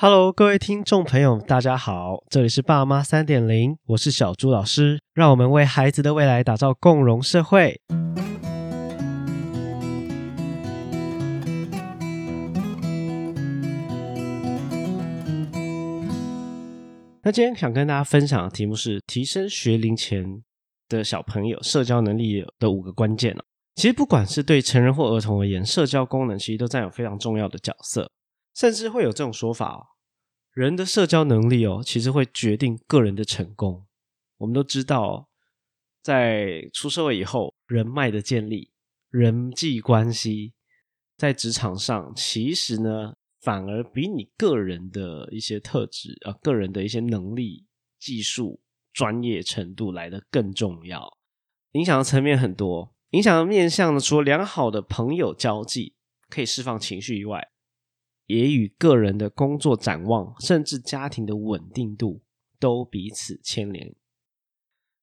Hello，各位听众朋友，大家好，这里是爸妈三点零，我是小朱老师，让我们为孩子的未来打造共融社会。那今天想跟大家分享的题目是提升学龄前的小朋友社交能力的五个关键哦。其实不管是对成人或儿童而言，社交功能其实都占有非常重要的角色，甚至会有这种说法哦，人的社交能力哦，其实会决定个人的成功。我们都知道，在出社会以后，人脉的建立、人际关系，在职场上，其实呢。反而比你个人的一些特质啊，个人的一些能力、技术、专业程度来的更重要。影响的层面很多，影响的面向呢，除了良好的朋友交际可以释放情绪以外，也与个人的工作展望，甚至家庭的稳定度都彼此牵连。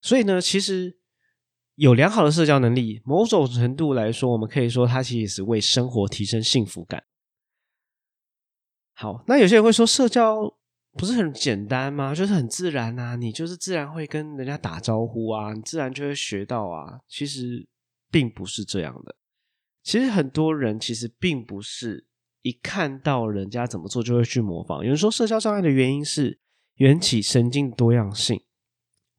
所以呢，其实有良好的社交能力，某种程度来说，我们可以说它其实是为生活提升幸福感。好，那有些人会说，社交不是很简单吗？就是很自然啊，你就是自然会跟人家打招呼啊，你自然就会学到啊。其实并不是这样的。其实很多人其实并不是一看到人家怎么做就会去模仿。有人说，社交障碍的原因是缘起神经多样性、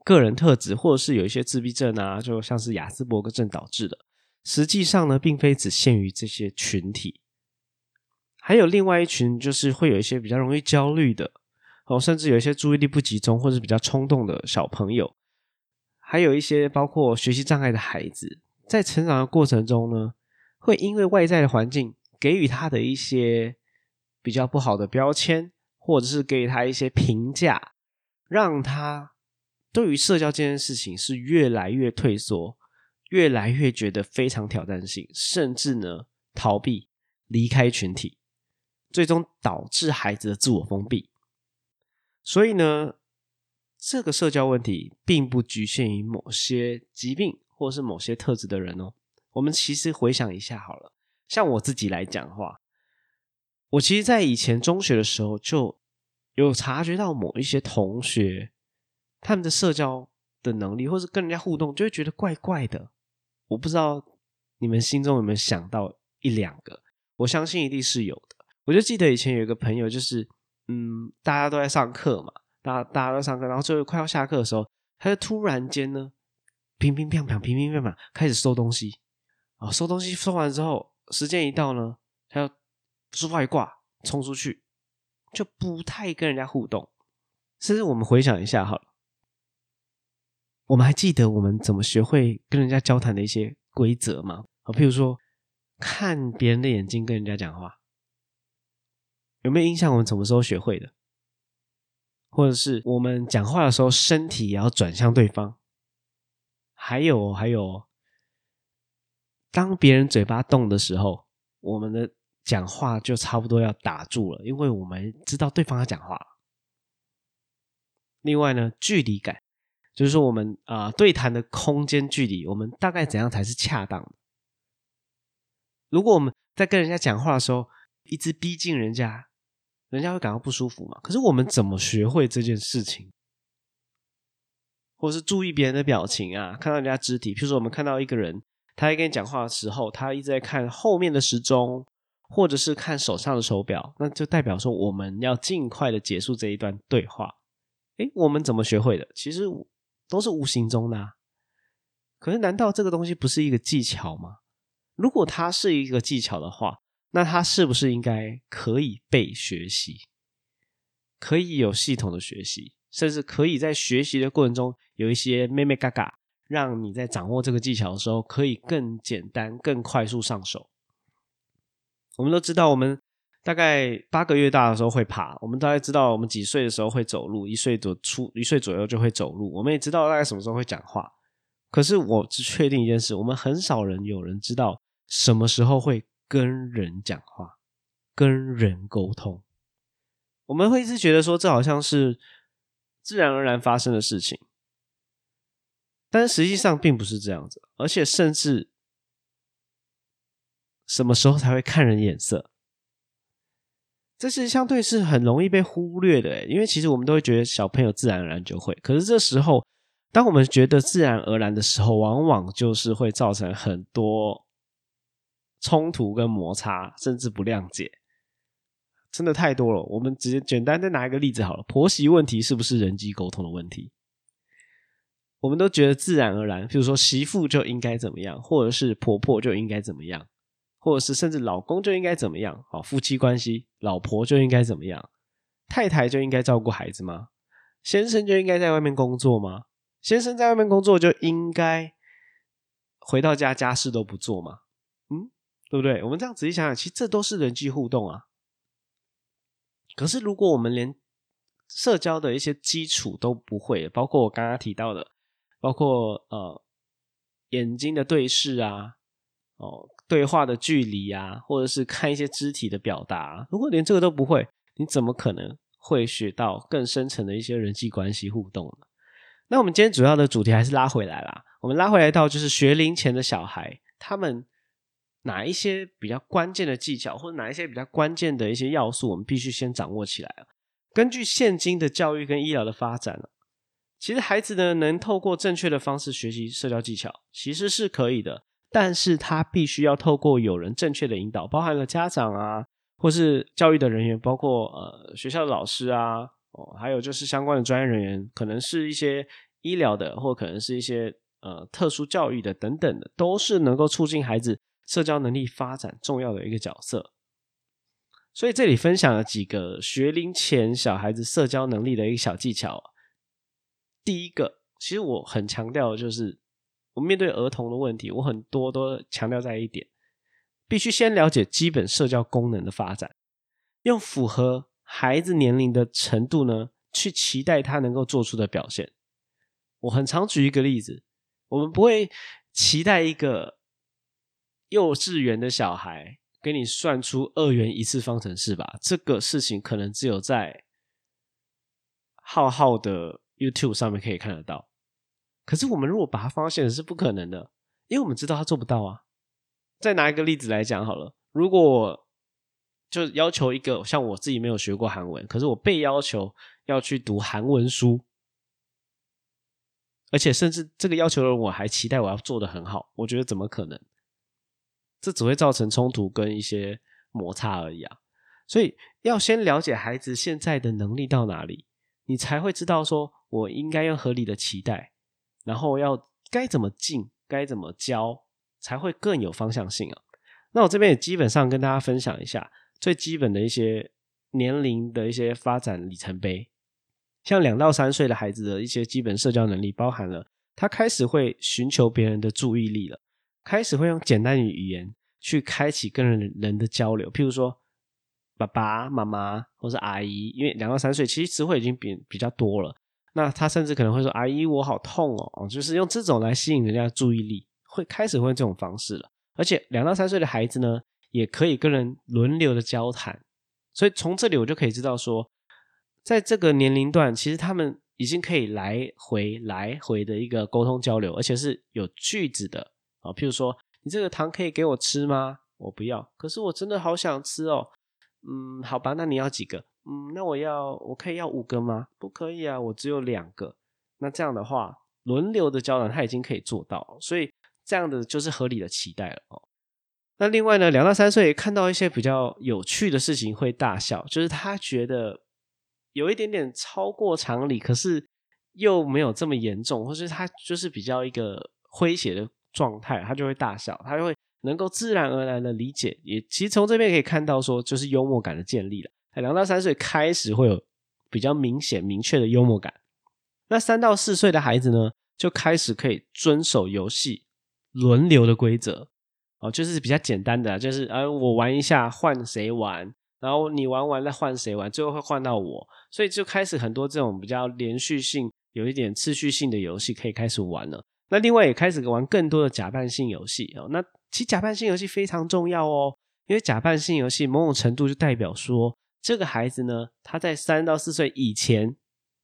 个人特质，或者是有一些自闭症啊，就像是雅斯伯格症导致的。实际上呢，并非只限于这些群体。还有另外一群，就是会有一些比较容易焦虑的，哦，甚至有一些注意力不集中或者比较冲动的小朋友，还有一些包括学习障碍的孩子，在成长的过程中呢，会因为外在的环境给予他的一些比较不好的标签，或者是给他一些评价，让他对于社交这件事情是越来越退缩，越来越觉得非常挑战性，甚至呢逃避离开群体。最终导致孩子的自我封闭，所以呢，这个社交问题并不局限于某些疾病或是某些特质的人哦。我们其实回想一下好了，像我自己来讲话，我其实，在以前中学的时候就有察觉到某一些同学他们的社交的能力，或是跟人家互动，就会觉得怪怪的。我不知道你们心中有没有想到一两个，我相信一定是有的。我就记得以前有一个朋友，就是嗯，大家都在上课嘛，大大家都在上课，然后最后快要下课的时候，他就突然间呢，乒乒乓乓，乒乒乓乓，开始收东西啊，收东西收完之后，时间一到呢，他要书包一挂，冲出去，就不太跟人家互动。甚至我们回想一下好了，我们还记得我们怎么学会跟人家交谈的一些规则吗？啊，譬如说看别人的眼睛跟人家讲话。有没有印象？我们什么时候学会的？或者是我们讲话的时候，身体也要转向对方？还有，还有，当别人嘴巴动的时候，我们的讲话就差不多要打住了，因为我们知道对方要讲话。另外呢，距离感，就是说我们啊对谈的空间距离，我们大概怎样才是恰当的？如果我们在跟人家讲话的时候，一直逼近人家。人家会感到不舒服嘛？可是我们怎么学会这件事情，或是注意别人的表情啊？看到人家肢体，譬如说我们看到一个人，他在跟你讲话的时候，他一直在看后面的时钟，或者是看手上的手表，那就代表说我们要尽快的结束这一段对话。诶，我们怎么学会的？其实都是无形中的。可是难道这个东西不是一个技巧吗？如果它是一个技巧的话，那它是不是应该可以被学习，可以有系统的学习，甚至可以在学习的过程中有一些妹妹嘎嘎，让你在掌握这个技巧的时候可以更简单、更快速上手。我们都知道，我们大概八个月大的时候会爬，我们大概知道我们几岁的时候会走路，一岁左出一岁左右就会走路。我们也知道大概什么时候会讲话，可是我只确定一件事：我们很少人有人知道什么时候会。跟人讲话，跟人沟通，我们会一直觉得说这好像是自然而然发生的事情，但实际上并不是这样子，而且甚至什么时候才会看人眼色？这是相对是很容易被忽略的，因为其实我们都会觉得小朋友自然而然就会，可是这时候，当我们觉得自然而然的时候，往往就是会造成很多冲突跟摩擦，甚至不谅解，真的太多了。我们直接简单再拿一个例子好了，婆媳问题是不是人际沟通的问题？我们都觉得自然而然，比如说媳妇就应该怎么样，或者是婆婆就应该怎么样。或者是甚至老公就应该怎么样？好，夫妻关系，老婆就应该怎么样？太太就应该照顾孩子吗？先生就应该在外面工作吗？先生在外面工作就应该回到家家事都不做吗？嗯，对不对？我们这样仔细想想，其实这都是人际互动啊。可是如果我们连社交的一些基础都不会，包括我刚刚提到的，包括呃眼睛的对视啊。哦，对话的距离啊，或者是看一些肢体的表达，如果连这个都不会，你怎么可能会学到更深层的一些人际关系互动呢？那我们今天主要的主题还是拉回来啦，我们拉回来到就是学龄前的小孩，他们哪一些比较关键的技巧，或者哪一些比较关键的一些要素，我们必须先掌握起来。根据现今的教育跟医疗的发展呢其实孩子呢能透过正确的方式学习社交技巧，其实是可以的。但是他必须要透过有人正确的引导，包含了家长啊，或是教育的人员，包括呃学校的老师啊，哦，还有就是相关的专业人员，可能是一些医疗的，或可能是一些呃特殊教育的等等的，都是能够促进孩子社交能力发展重要的一个角色。所以这里分享了几个学龄前小孩子社交能力的一个小技巧。第一个，其实我很强调的就是。我面对儿童的问题，我很多都强调在一点：必须先了解基本社交功能的发展，用符合孩子年龄的程度呢，去期待他能够做出的表现。我很常举一个例子：我们不会期待一个幼稚园的小孩给你算出二元一次方程式吧？这个事情可能只有在浩浩的 YouTube 上面可以看得到。可是我们如果把它放现实是不可能的，因为我们知道他做不到啊。再拿一个例子来讲好了，如果就要求一个像我自己没有学过韩文，可是我被要求要去读韩文书，而且甚至这个要求的人我还期待我要做的很好，我觉得怎么可能？这只会造成冲突跟一些摩擦而已啊。所以要先了解孩子现在的能力到哪里，你才会知道说我应该用合理的期待。然后要该怎么进，该怎么教，才会更有方向性啊？那我这边也基本上跟大家分享一下最基本的一些年龄的一些发展里程碑。像两到三岁的孩子的一些基本社交能力，包含了他开始会寻求别人的注意力了，开始会用简单的语言去开启跟人人的交流，譬如说爸爸妈妈或是阿姨，因为两到三岁其实词汇已经比比较多了。那他甚至可能会说：“阿姨，我好痛哦！”就是用这种来吸引人家注意力，会开始会这种方式了。而且两到三岁的孩子呢，也可以跟人轮流的交谈。所以从这里我就可以知道说，在这个年龄段，其实他们已经可以来回来回的一个沟通交流，而且是有句子的啊。譬如说：“你这个糖可以给我吃吗？”我不要，可是我真的好想吃哦。嗯，好吧，那你要几个？嗯，那我要我可以要五个吗？不可以啊，我只有两个。那这样的话，轮流的交谈他已经可以做到，所以这样的就是合理的期待了哦。那另外呢，两到三岁看到一些比较有趣的事情会大笑，就是他觉得有一点点超过常理，可是又没有这么严重，或是他就是比较一个诙谐的状态，他就会大笑，他就会能够自然而然的理解。也其实从这边可以看到，说就是幽默感的建立了。两到三岁开始会有比较明显、明确的幽默感。那三到四岁的孩子呢，就开始可以遵守游戏轮流的规则哦，就是比较简单的，就是呃，我玩一下换谁玩，然后你玩完再换谁玩，最后会换到我，所以就开始很多这种比较连续性、有一点次序性的游戏可以开始玩了。那另外也开始玩更多的假扮性游戏哦。那其实假扮性游戏非常重要哦，因为假扮性游戏某种程度就代表说。这个孩子呢，他在三到四岁以前，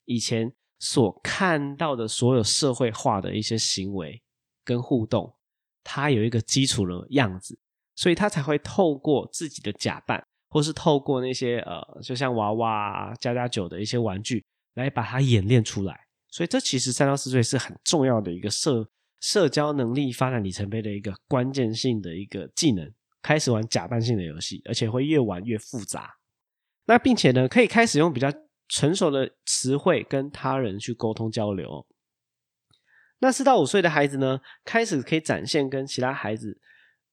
以前所看到的所有社会化的一些行为跟互动，他有一个基础的样子，所以他才会透过自己的假扮，或是透过那些呃，就像娃娃啊、加加酒的一些玩具来把它演练出来。所以这其实三到四岁是很重要的一个社社交能力发展里程碑的一个关键性的一个技能。开始玩假扮性的游戏，而且会越玩越复杂。那并且呢，可以开始用比较成熟的词汇跟他人去沟通交流。那四到五岁的孩子呢，开始可以展现跟其他孩子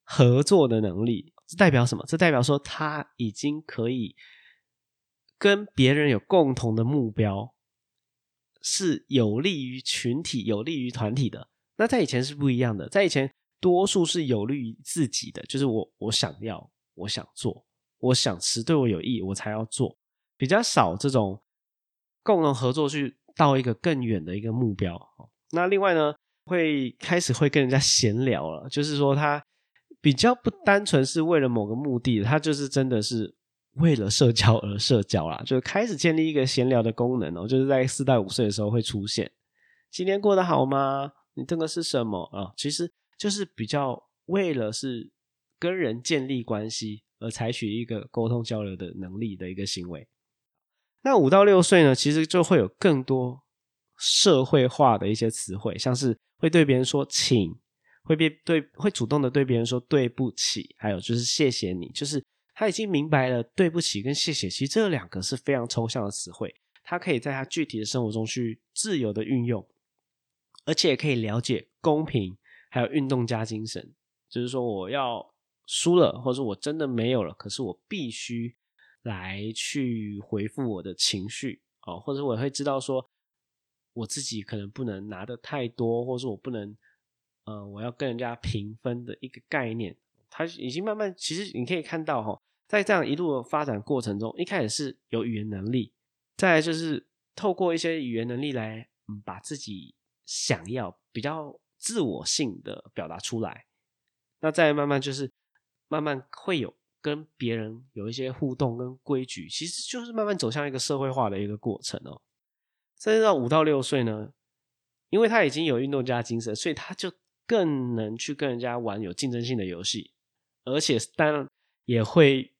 合作的能力。这代表什么？这代表说他已经可以跟别人有共同的目标，是有利于群体、有利于团体的。那在以前是不一样的，在以前。多数是有利于自己的，就是我我想要，我想做，我想吃，对我有益，我才要做。比较少这种共同合作去到一个更远的一个目标。那另外呢，会开始会跟人家闲聊了，就是说他比较不单纯是为了某个目的，他就是真的是为了社交而社交啦，就开始建立一个闲聊的功能哦，就是在四到五岁的时候会出现。今天过得好吗？你这个是什么啊？其实。就是比较为了是跟人建立关系而采取一个沟通交流的能力的一个行为。那五到六岁呢，其实就会有更多社会化的一些词汇，像是会对别人说请，会被对会主动的对别人说对不起，还有就是谢谢你，就是他已经明白了对不起跟谢谢，其实这两个是非常抽象的词汇，他可以在他具体的生活中去自由的运用，而且可以了解公平。还有运动家精神，就是说我要输了，或者我真的没有了，可是我必须来去回复我的情绪哦，或者我会知道说我自己可能不能拿的太多，或者说我不能，呃，我要跟人家平分的一个概念，他已经慢慢，其实你可以看到哈，在这样一路的发展过程中，一开始是有语言能力，再就是透过一些语言能力来，嗯，把自己想要比较。自我性的表达出来，那再慢慢就是慢慢会有跟别人有一些互动跟规矩，其实就是慢慢走向一个社会化的一个过程哦。甚至到五到六岁呢，因为他已经有运动家精神，所以他就更能去跟人家玩有竞争性的游戏，而且当然也会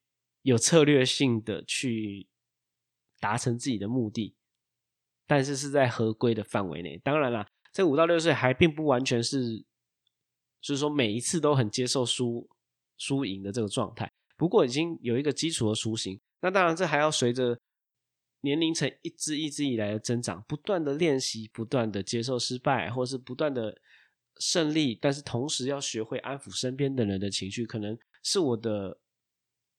有策略性的去达成自己的目的，但是是在合规的范围内。当然了。在五到六岁还并不完全是，就是说每一次都很接受输输赢的这个状态。不过已经有一个基础的雏形。那当然，这还要随着年龄层一支一支以来的增长，不断的练习，不断的接受失败，或是不断的胜利。但是同时要学会安抚身边的人的情绪。可能是我的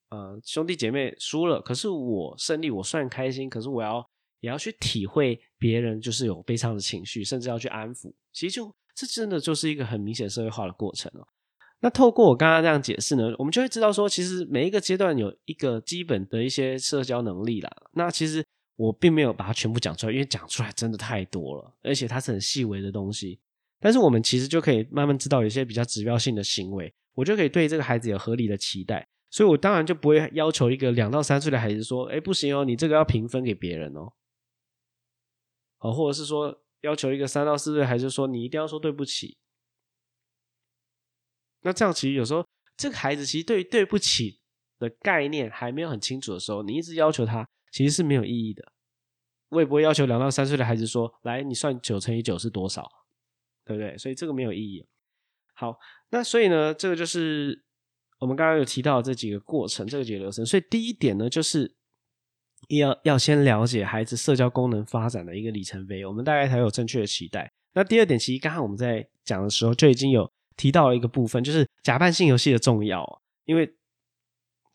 呃兄弟姐妹输了，可是我胜利，我算开心。可是我要。也要去体会别人就是有悲伤的情绪，甚至要去安抚。其实就这真的就是一个很明显社会化的过程哦。那透过我刚刚这样解释呢，我们就会知道说，其实每一个阶段有一个基本的一些社交能力啦。那其实我并没有把它全部讲出来，因为讲出来真的太多了，而且它是很细微的东西。但是我们其实就可以慢慢知道有一些比较指标性的行为，我就可以对这个孩子有合理的期待。所以我当然就不会要求一个两到三岁的孩子说：“哎，不行哦，你这个要平分给别人哦。”哦，或者是说要求一个三到四岁，还是说你一定要说对不起？那这样其实有时候这个孩子其实对于对不起的概念还没有很清楚的时候，你一直要求他其实是没有意义的。我也不会要求两到三岁的孩子说：“来，你算九乘以九是多少？”对不对？所以这个没有意义。好，那所以呢，这个就是我们刚刚有提到这几个过程，这个几个流程。所以第一点呢，就是。要要先了解孩子社交功能发展的一个里程碑，我们大概才有正确的期待。那第二点，其实刚刚我们在讲的时候就已经有提到了一个部分，就是假扮性游戏的重要，因为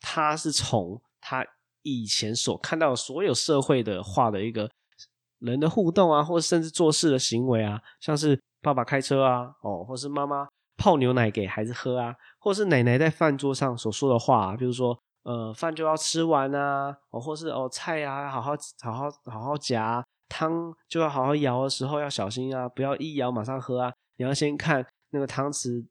它是从他以前所看到所有社会的话的一个人的互动啊，或者甚至做事的行为啊，像是爸爸开车啊，哦，或是妈妈泡牛奶给孩子喝啊，或是奶奶在饭桌上所说的话，比如说。呃，饭就要吃完啊，哦，或是哦，菜啊，好好好好好好夹，汤就要好好舀的时候要小心啊，不要一舀马上喝啊，你要先看那个汤匙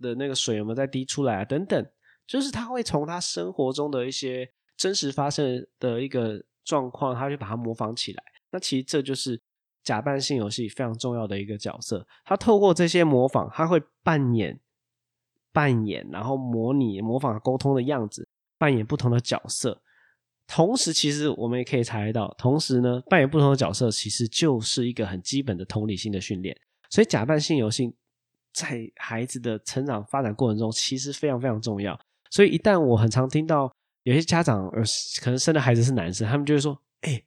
的那个水有没有在滴出来啊，等等，就是他会从他生活中的一些真实发生的一个状况，他就把它模仿起来。那其实这就是假扮性游戏非常重要的一个角色，他透过这些模仿，他会扮演扮演，然后模拟模仿沟通的样子。扮演不同的角色。同时，其实我们也可以猜到，同时呢，扮演不同的角色，其实就是一个很基本的同理心的训练。所以，假扮性游戏在孩子的成长发展过程中，其实非常非常重要。所以，一旦我很常听到有些家长呃，可能生的孩子是男生，他们就会说：“哎，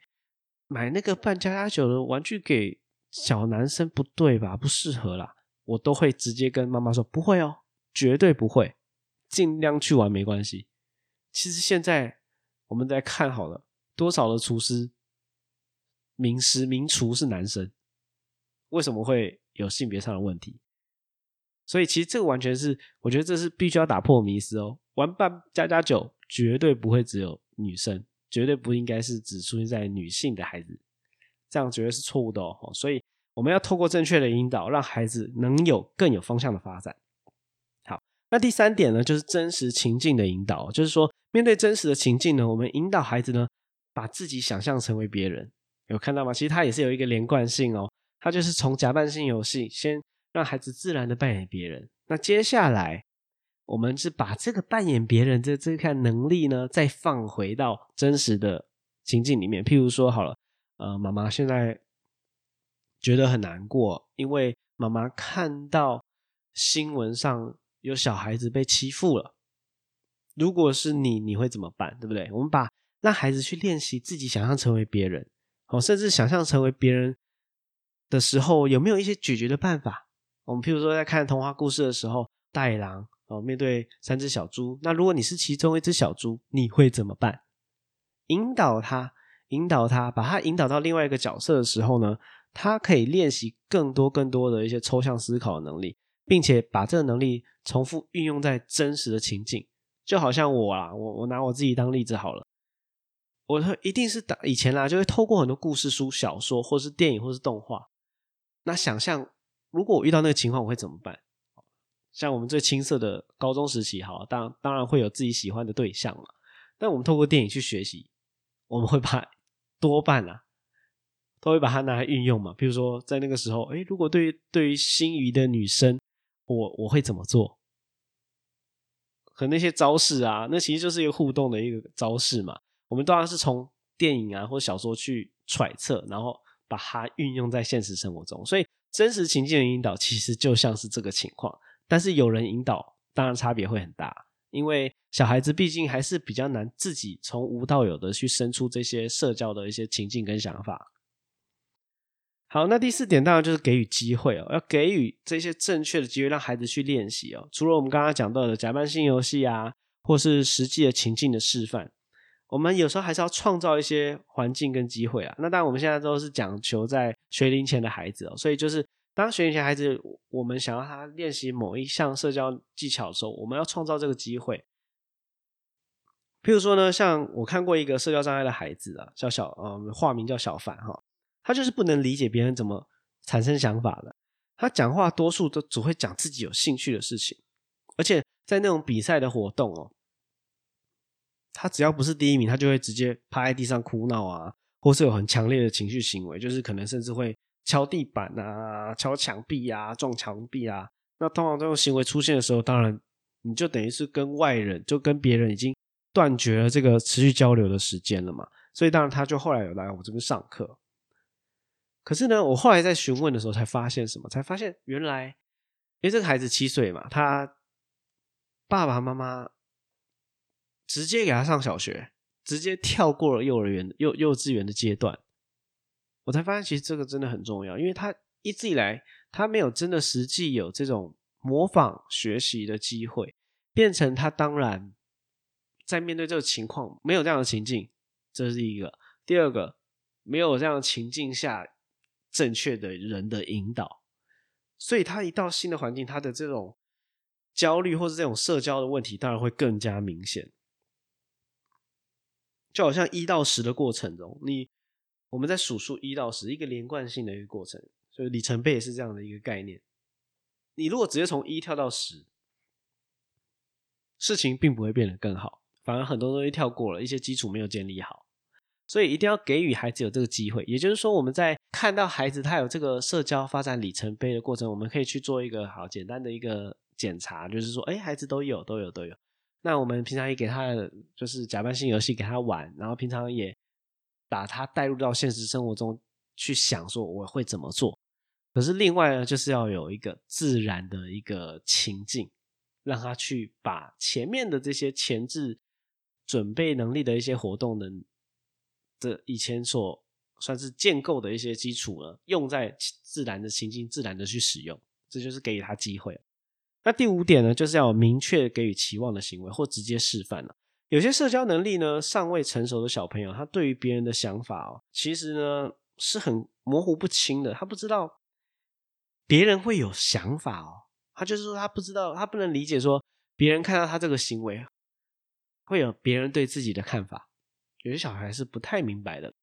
买那个扮家家酒的玩具给小男生不对吧？不适合啦。”我都会直接跟妈妈说：“不会哦，绝对不会，尽量去玩没关系。”其实现在我们在看好了多少的厨师、名师、名厨是男生，为什么会？有性别上的问题，所以其实这个完全是，我觉得这是必须要打破迷思哦。玩伴加加酒绝对不会只有女生，绝对不应该是只出现在女性的孩子，这样绝对是错误的哦。所以我们要透过正确的引导，让孩子能有更有方向的发展。好，那第三点呢，就是真实情境的引导，就是说面对真实的情境呢，我们引导孩子呢，把自己想象成为别人，有看到吗？其实它也是有一个连贯性哦。他就是从假扮性游戏，先让孩子自然的扮演别人。那接下来，我们是把这个扮演别人的这个能力呢，再放回到真实的情境里面。譬如说，好了，呃，妈妈现在觉得很难过，因为妈妈看到新闻上有小孩子被欺负了。如果是你，你会怎么办？对不对？我们把让孩子去练习自己想象成为别人，哦，甚至想象成为别人。的时候有没有一些解决的办法？我们譬如说在看童话故事的时候，大野狼哦面对三只小猪，那如果你是其中一只小猪，你会怎么办？引导他，引导他，把他引导到另外一个角色的时候呢，他可以练习更多更多的一些抽象思考的能力，并且把这个能力重复运用在真实的情境。就好像我啊，我我拿我自己当例子好了，我会一定是打以前啦，就会透过很多故事书、小说，或是电影，或是动画。那想象，如果我遇到那个情况，我会怎么办？像我们最青涩的高中时期，好，当当然会有自己喜欢的对象了。但我们透过电影去学习，我们会把多半啊，都会把它拿来运用嘛。比如说，在那个时候，哎，如果对于对于心仪的女生，我我会怎么做？和那些招式啊，那其实就是一个互动的一个招式嘛。我们当然是从电影啊或小说去揣测，然后。把它运用在现实生活中，所以真实情境的引导其实就像是这个情况。但是有人引导，当然差别会很大，因为小孩子毕竟还是比较难自己从无到有的去生出这些社交的一些情境跟想法。好，那第四点当然就是给予机会哦，要给予这些正确的机会，让孩子去练习哦。除了我们刚刚讲到的假扮性游戏啊，或是实际的情境的示范。我们有时候还是要创造一些环境跟机会啊。那当然，我们现在都是讲求在学龄前的孩子哦，所以就是当学龄前孩子，我们想要他练习某一项社交技巧的时候，我们要创造这个机会。譬如说呢，像我看过一个社交障碍的孩子啊，叫小呃，化名叫小凡哈，他就是不能理解别人怎么产生想法的，他讲话多数都只会讲自己有兴趣的事情，而且在那种比赛的活动哦。他只要不是第一名，他就会直接趴在地上哭闹啊，或是有很强烈的情绪行为，就是可能甚至会敲地板啊、敲墙壁啊、撞墙壁啊。那通常这种行为出现的时候，当然你就等于是跟外人、就跟别人已经断绝了这个持续交流的时间了嘛。所以当然他就后来有来我这边上课。可是呢，我后来在询问的时候才发现什么？才发现原来，因为这个孩子七岁嘛，他爸爸妈妈。直接给他上小学，直接跳过了幼儿园、幼幼稚园的阶段，我才发现其实这个真的很重要，因为他一直以来他没有真的实际有这种模仿学习的机会，变成他当然在面对这个情况没有这样的情境，这是一个；第二个没有这样的情境下正确的人的引导，所以他一到新的环境，他的这种焦虑或是这种社交的问题，当然会更加明显。就好像一到十的过程中，你我们在数数一到十，一个连贯性的一个过程，所以里程碑也是这样的一个概念。你如果直接从一跳到十，事情并不会变得更好，反而很多东西跳过了，一些基础没有建立好，所以一定要给予孩子有这个机会。也就是说，我们在看到孩子他有这个社交发展里程碑的过程，我们可以去做一个好简单的一个检查，就是说，哎，孩子都有，都有，都有。那我们平常也给他就是假扮性游戏给他玩，然后平常也把他带入到现实生活中去想，说我会怎么做。可是另外呢，就是要有一个自然的一个情境，让他去把前面的这些前置准备能力的一些活动的这以前所算是建构的一些基础呢，用在自然的情境，自然的去使用，这就是给予他机会。那第五点呢，就是要明确给予期望的行为，或直接示范了。有些社交能力呢尚未成熟的小朋友，他对于别人的想法哦，其实呢是很模糊不清的。他不知道别人会有想法哦，他就是说他不知道，他不能理解说别人看到他这个行为会有别人对自己的看法。有些小孩是不太明白的，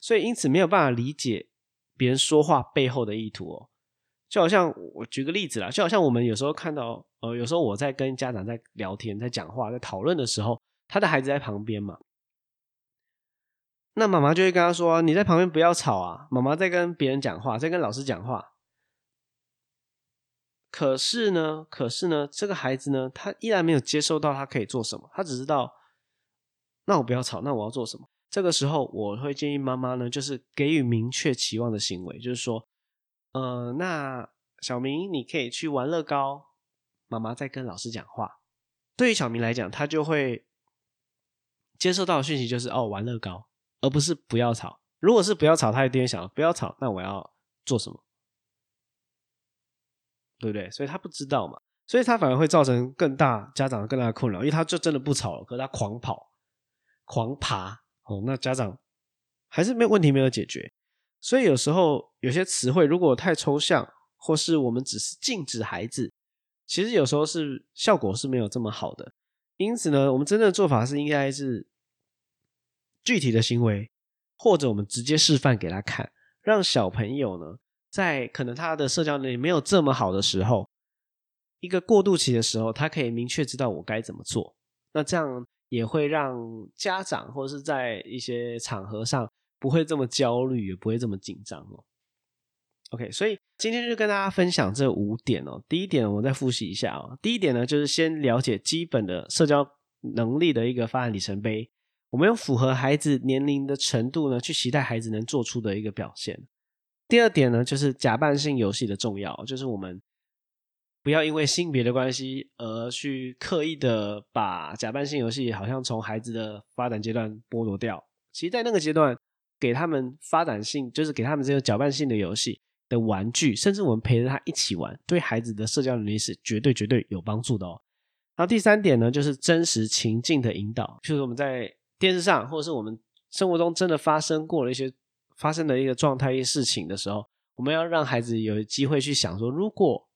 所以因此没有办法理解别人说话背后的意图哦。就好像我举个例子啦，就好像我们有时候看到，呃，有时候我在跟家长在聊天、在讲话、在讨论的时候，他的孩子在旁边嘛，那妈妈就会跟他说：“你在旁边不要吵啊，妈妈在跟别人讲话，在跟老师讲话。”可是呢，可是呢，这个孩子呢，他依然没有接受到他可以做什么，他只知道，那我不要吵，那我要做什么？这个时候，我会建议妈妈呢，就是给予明确期望的行为，就是说。呃，那小明，你可以去玩乐高。妈妈在跟老师讲话。对于小明来讲，他就会接受到的讯息就是哦，玩乐高，而不是不要吵。如果是不要吵，他一定会想不要吵，那我要做什么？对不对？所以他不知道嘛，所以他反而会造成更大家长更大的困扰，因为他就真的不吵了，可是他狂跑、狂爬哦，那家长还是没问题没有解决。所以有时候有些词汇如果太抽象，或是我们只是禁止孩子，其实有时候是效果是没有这么好的。因此呢，我们真正的做法是应该是具体的行为，或者我们直接示范给他看，让小朋友呢，在可能他的社交能力没有这么好的时候，一个过渡期的时候，他可以明确知道我该怎么做。那这样也会让家长或是在一些场合上。不会这么焦虑，也不会这么紧张哦。OK，所以今天就跟大家分享这五点哦。第一点，我们再复习一下哦。第一点呢，就是先了解基本的社交能力的一个发展里程碑。我们用符合孩子年龄的程度呢，去期待孩子能做出的一个表现。第二点呢，就是假扮性游戏的重要，就是我们不要因为性别的关系而去刻意的把假扮性游戏好像从孩子的发展阶段剥夺掉。其实，在那个阶段。给他们发展性，就是给他们这个搅拌性的游戏的玩具，甚至我们陪着他一起玩，对孩子的社交能力是绝对绝对有帮助的哦。然后第三点呢，就是真实情境的引导，就是我们在电视上或者是我们生活中真的发生过了一些发生的一个状态、一些事情的时候，我们要让孩子有机会去想说：如果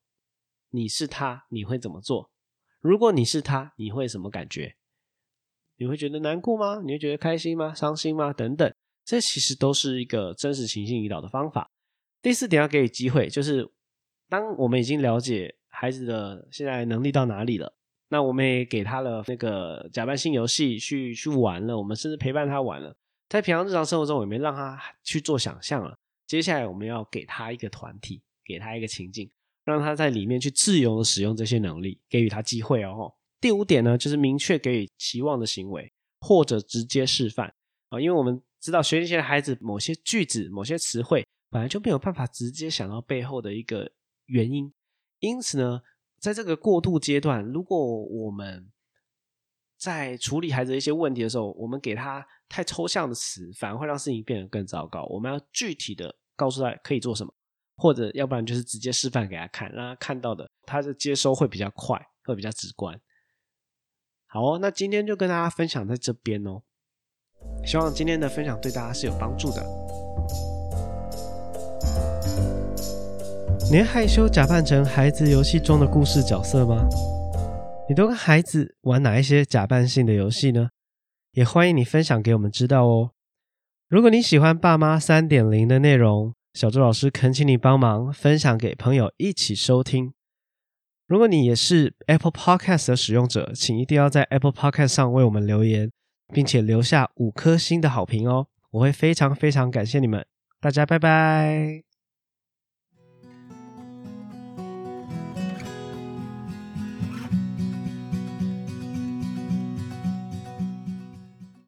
你是他，你会怎么做？如果你是他，你会什么感觉？你会觉得难过吗？你会觉得开心吗？伤心吗？等等。这其实都是一个真实情境引导的方法。第四点要给予机会，就是当我们已经了解孩子的现在能力到哪里了，那我们也给他了那个假扮性游戏去去玩了，我们甚至陪伴他玩了，在平常日常生活中我也没让他去做想象了。接下来我们要给他一个团体，给他一个情境，让他在里面去自由的使用这些能力，给予他机会哦。第五点呢，就是明确给予期望的行为，或者直接示范啊，因为我们。知道学龄前的孩子某些句子、某些词汇本来就没有办法直接想到背后的一个原因，因此呢，在这个过渡阶段，如果我们在处理孩子一些问题的时候，我们给他太抽象的词，反而会让事情变得更糟糕。我们要具体的告诉他可以做什么，或者要不然就是直接示范给他看，让他看到的，他的接收会比较快，会比较直观。好哦，那今天就跟大家分享在这边哦。希望今天的分享对大家是有帮助的。你害羞假扮成孩子游戏中的故事角色吗？你都跟孩子玩哪一些假扮性的游戏呢？也欢迎你分享给我们知道哦。如果你喜欢爸妈三点零的内容，小周老师恳请你帮忙分享给朋友一起收听。如果你也是 Apple Podcast 的使用者，请一定要在 Apple Podcast 上为我们留言。并且留下五颗星的好评哦，我会非常非常感谢你们，大家拜拜。